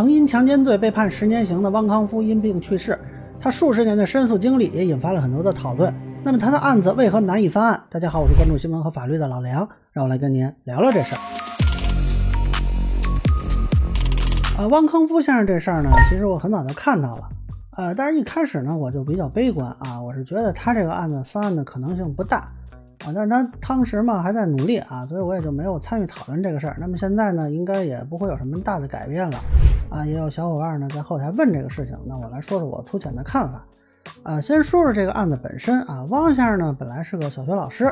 曾因强奸罪被判十年刑的汪康夫因病去世，他数十年的申诉经历也引发了很多的讨论。那么他的案子为何难以翻案？大家好，我是关注新闻和法律的老梁，让我来跟您聊聊这事儿。啊，汪康夫先生这事儿呢，其实我很早就看到了，呃，但是一开始呢，我就比较悲观啊，我是觉得他这个案子翻案的可能性不大。啊，但是他当时嘛还在努力啊，所以我也就没有参与讨论这个事儿。那么现在呢，应该也不会有什么大的改变了啊。也有小伙伴呢在后台问这个事情，那我来说说我粗浅的看法。啊，先说说这个案子本身啊，汪先生呢本来是个小学老师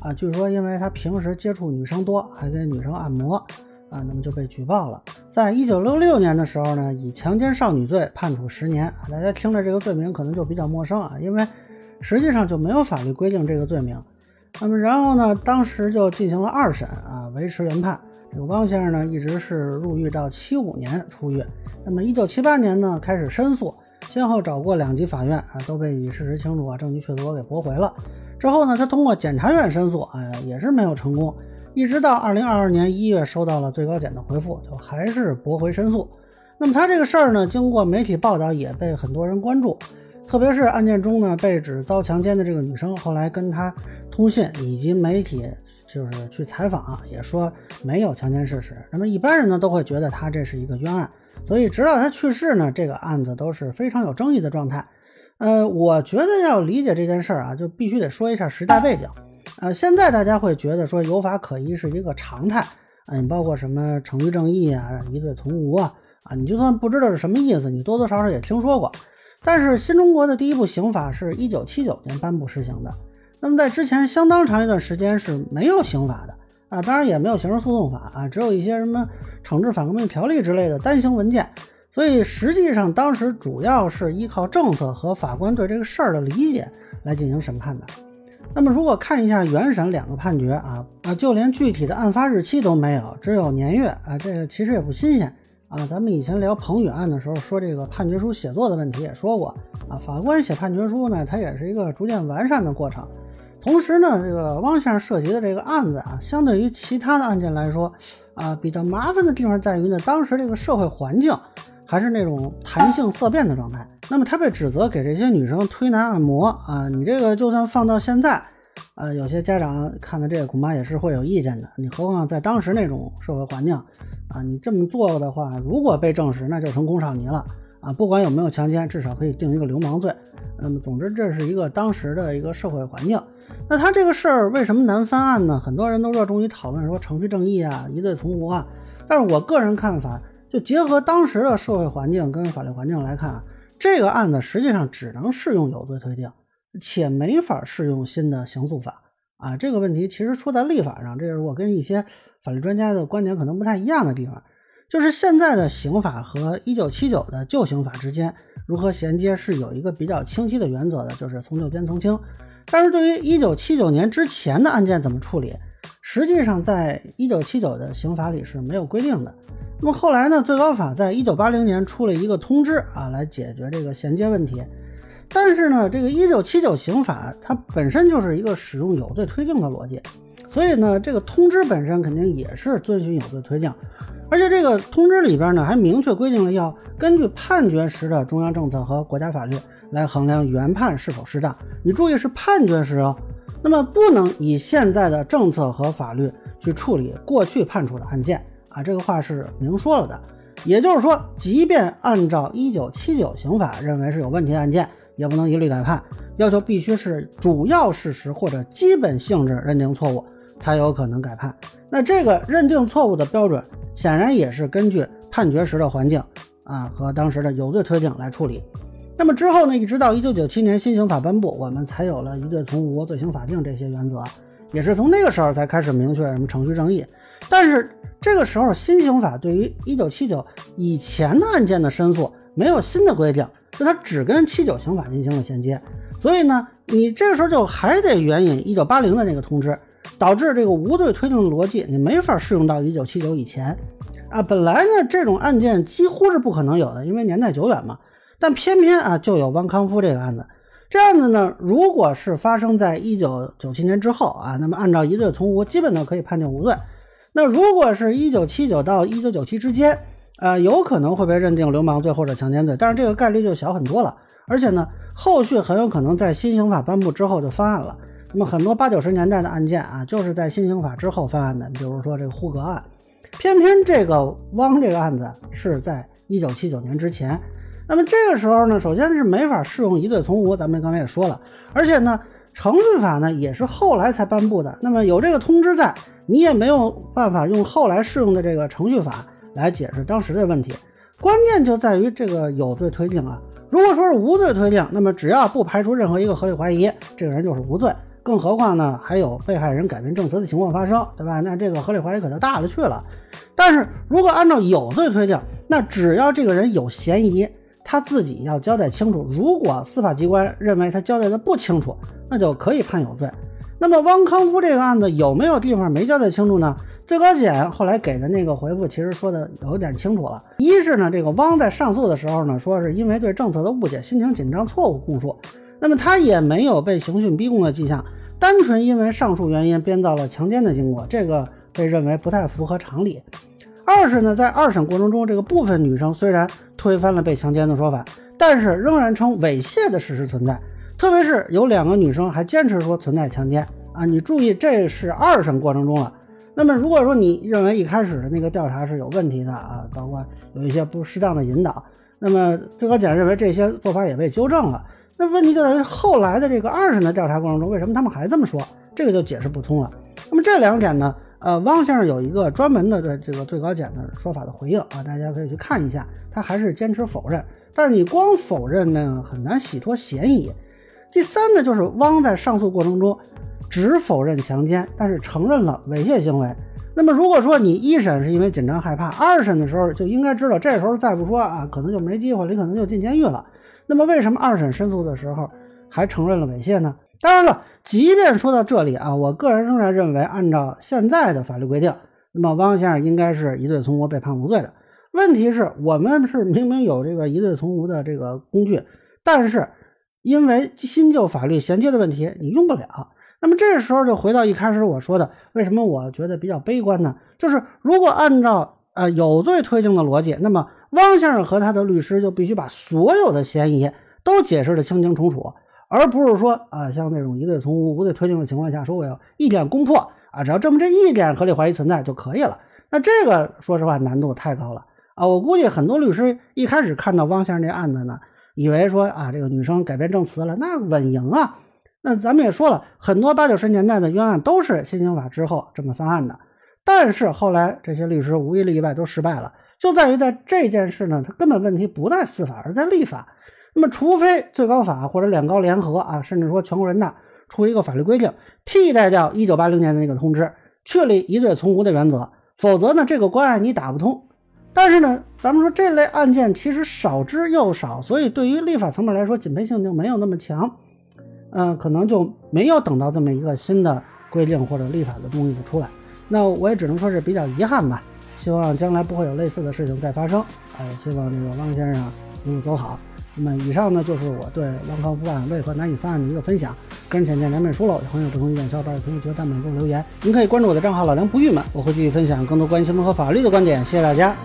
啊，据说因为他平时接触女生多，还给女生按摩啊，那么就被举报了。在一九六六年的时候呢，以强奸少女罪判处十年。大家听着这个罪名可能就比较陌生啊，因为实际上就没有法律规定这个罪名。那么然后呢？当时就进行了二审啊，维持原判。这个汪先生呢，一直是入狱到七五年出狱。那么一九七八年呢，开始申诉，先后找过两级法院啊，都被以事实清楚啊、证据确凿给驳回了。之后呢，他通过检察院申诉，哎，也是没有成功。一直到二零二二年一月，收到了最高检的回复，就还是驳回申诉。那么他这个事儿呢，经过媒体报道，也被很多人关注。特别是案件中呢，被指遭强奸的这个女生，后来跟他通信，以及媒体就是去采访，啊也说没有强奸事实。那么一般人呢，都会觉得他这是一个冤案，所以直到他去世呢，这个案子都是非常有争议的状态。呃，我觉得要理解这件事儿啊，就必须得说一下时代背景。呃，现在大家会觉得说有法可依是一个常态，嗯，包括什么程序正义啊、疑罪从无啊，啊，你就算不知道是什么意思，你多多少少也听说过。但是新中国的第一部刑法是一九七九年颁布实行的，那么在之前相当长一段时间是没有刑法的啊，当然也没有刑事诉讼法啊，只有一些什么惩治反革命条例之类的单行文件，所以实际上当时主要是依靠政策和法官对这个事儿的理解来进行审判的。那么如果看一下原审两个判决啊啊，就连具体的案发日期都没有，只有年月啊，这个其实也不新鲜。啊，咱们以前聊彭宇案的时候，说这个判决书写作的问题，也说过啊。法官写判决书呢，它也是一个逐渐完善的过程。同时呢，这个汪先生涉及的这个案子啊，相对于其他的案件来说，啊，比较麻烦的地方在于呢，当时这个社会环境还是那种弹性色变的状态。那么他被指责给这些女生推拿按摩啊，你这个就算放到现在。呃，有些家长看到这个恐怕也是会有意见的。你何况在当时那种社会环境啊，你这么做的话，如果被证实，那就成工少年了啊！不管有没有强奸，至少可以定一个流氓罪。那么，总之这是一个当时的一个社会环境。那他这个事儿为什么难翻案呢？很多人都热衷于讨论说程序正义啊、疑罪从无啊。但是我个人看法，就结合当时的社会环境跟法律环境来看啊，这个案子实际上只能适用有罪推定。且没法适用新的刑诉法啊，这个问题其实出在立法上，这是我跟一些法律专家的观点可能不太一样的地方。就是现在的刑法和一九七九的旧刑法之间如何衔接，是有一个比较清晰的原则的，就是从旧兼从轻。但是对于一九七九年之前的案件怎么处理，实际上在一九七九的刑法里是没有规定的。那么后来呢，最高法在一九八零年出了一个通知啊，来解决这个衔接问题。但是呢，这个一九七九刑法它本身就是一个使用有罪推定的逻辑，所以呢，这个通知本身肯定也是遵循有罪推定，而且这个通知里边呢还明确规定了要根据判决时的中央政策和国家法律来衡量原判是否适当。你注意是判决时哦，那么不能以现在的政策和法律去处理过去判处的案件啊，这个话是明说了的。也就是说，即便按照一九七九刑法认为是有问题的案件。也不能一律改判，要求必须是主要事实或者基本性质认定错误，才有可能改判。那这个认定错误的标准，显然也是根据判决时的环境啊和当时的有罪推定来处理。那么之后呢，一直到一九九七年新刑法颁布，我们才有了一罪从无、罪刑法定这些原则，也是从那个时候才开始明确什么程序正义。但是这个时候新刑法对于一九七九以前的案件的申诉没有新的规定。就它只跟七九刑法进行了衔接，所以呢，你这个时候就还得援引一九八零的那个通知，导致这个无罪推定的逻辑你没法适用到一九七九以前啊。本来呢，这种案件几乎是不可能有的，因为年代久远嘛。但偏偏啊，就有汪康夫这个案子。这案子呢，如果是发生在一九九七年之后啊，那么按照疑罪从无，基本都可以判定无罪。那如果是一九七九到一九九七之间，呃，有可能会被认定流氓罪或者强奸罪，但是这个概率就小很多了。而且呢，后续很有可能在新刑法颁布之后就翻案了。那么很多八九十年代的案件啊，就是在新刑法之后翻案的。比如说这个呼格案，偏偏这个汪这个案子是在一九七九年之前。那么这个时候呢，首先是没法适用疑罪从无，咱们刚才也说了，而且呢，程序法呢也是后来才颁布的。那么有这个通知在，你也没有办法用后来适用的这个程序法来解释当时的问题。关键就在于这个有罪推定啊。如果说是无罪推定，那么只要不排除任何一个合理怀疑，这个人就是无罪。更何况呢，还有被害人改变证词的情况发生，对吧？那这个合理怀疑可就大了去了。但是如果按照有罪推定，那只要这个人有嫌疑，他自己要交代清楚。如果司法机关认为他交代的不清楚，那就可以判有罪。那么汪康夫这个案子有没有地方没交代清楚呢？最高检后来给的那个回复其实说的有点清楚了。一是呢，这个汪在上诉的时候呢，说是因为对政策的误解、心情紧张、错误供述。那么他也没有被刑讯逼供的迹象，单纯因为上述原因编造了强奸的经过，这个被认为不太符合常理。二是呢，在二审过程中，这个部分女生虽然推翻了被强奸的说法，但是仍然称猥亵的事实存在，特别是有两个女生还坚持说存在强奸啊！你注意，这是二审过程中了。那么如果说你认为一开始的那个调查是有问题的啊，包括有一些不适当的引导，那么最高检认为这些做法也被纠正了。那问题就在于后来的这个二审的调查过程中，为什么他们还这么说？这个就解释不通了。那么这两点呢？呃，汪先生有一个专门的这这个最高检的说法的回应啊，大家可以去看一下。他还是坚持否认，但是你光否认呢，很难洗脱嫌疑。第三呢，就是汪在上诉过程中只否认强奸，但是承认了猥亵行为。那么如果说你一审是因为紧张害怕，二审的时候就应该知道，这时候再不说啊，可能就没机会，你可能就进监狱了。那么为什么二审申诉的时候还承认了猥亵呢？当然了，即便说到这里啊，我个人仍然认为，按照现在的法律规定，那么汪先生应该是疑罪从无，被判无罪的。问题是，我们是明明有这个疑罪从无的这个工具，但是因为新旧法律衔接的问题，你用不了。那么这时候就回到一开始我说的，为什么我觉得比较悲观呢？就是如果按照呃有罪推定的逻辑，那么。汪先生和他的律师就必须把所有的嫌疑都解释的清清楚楚，而不是说啊，像那种疑罪从无、无罪推定的情况下，说我要一点攻破啊，只要证明这一点合理怀疑存在就可以了。那这个说实话难度太高了啊！我估计很多律师一开始看到汪先生这案子呢，以为说啊，这个女生改变证词了，那稳赢啊。那咱们也说了很多八九十年代的冤案都是新刑法之后这么翻案的，但是后来这些律师无一例外都失败了。就在于在这件事呢，它根本问题不在司法，而在立法。那么，除非最高法或者两高联合啊，甚至说全国人大出一个法律规定，替代掉一九八零年的那个通知，确立疑罪从无的原则，否则呢，这个关你打不通。但是呢，咱们说这类案件其实少之又少，所以对于立法层面来说，紧迫性就没有那么强。嗯，可能就没有等到这么一个新的规定或者立法的东西出来。那我也只能说是比较遗憾吧。希望将来不会有类似的事情再发生。哎，希望这个汪先生一路走好。那么以上呢就是我对汪康夫案为何难以翻案的一个分享。个人浅见，两本书了。有朋友不同意见，小伙伴可以在弹幕中留言。您可以关注我的账号老梁不郁闷，我会继续分享更多关于新闻和法律的观点。谢谢大家。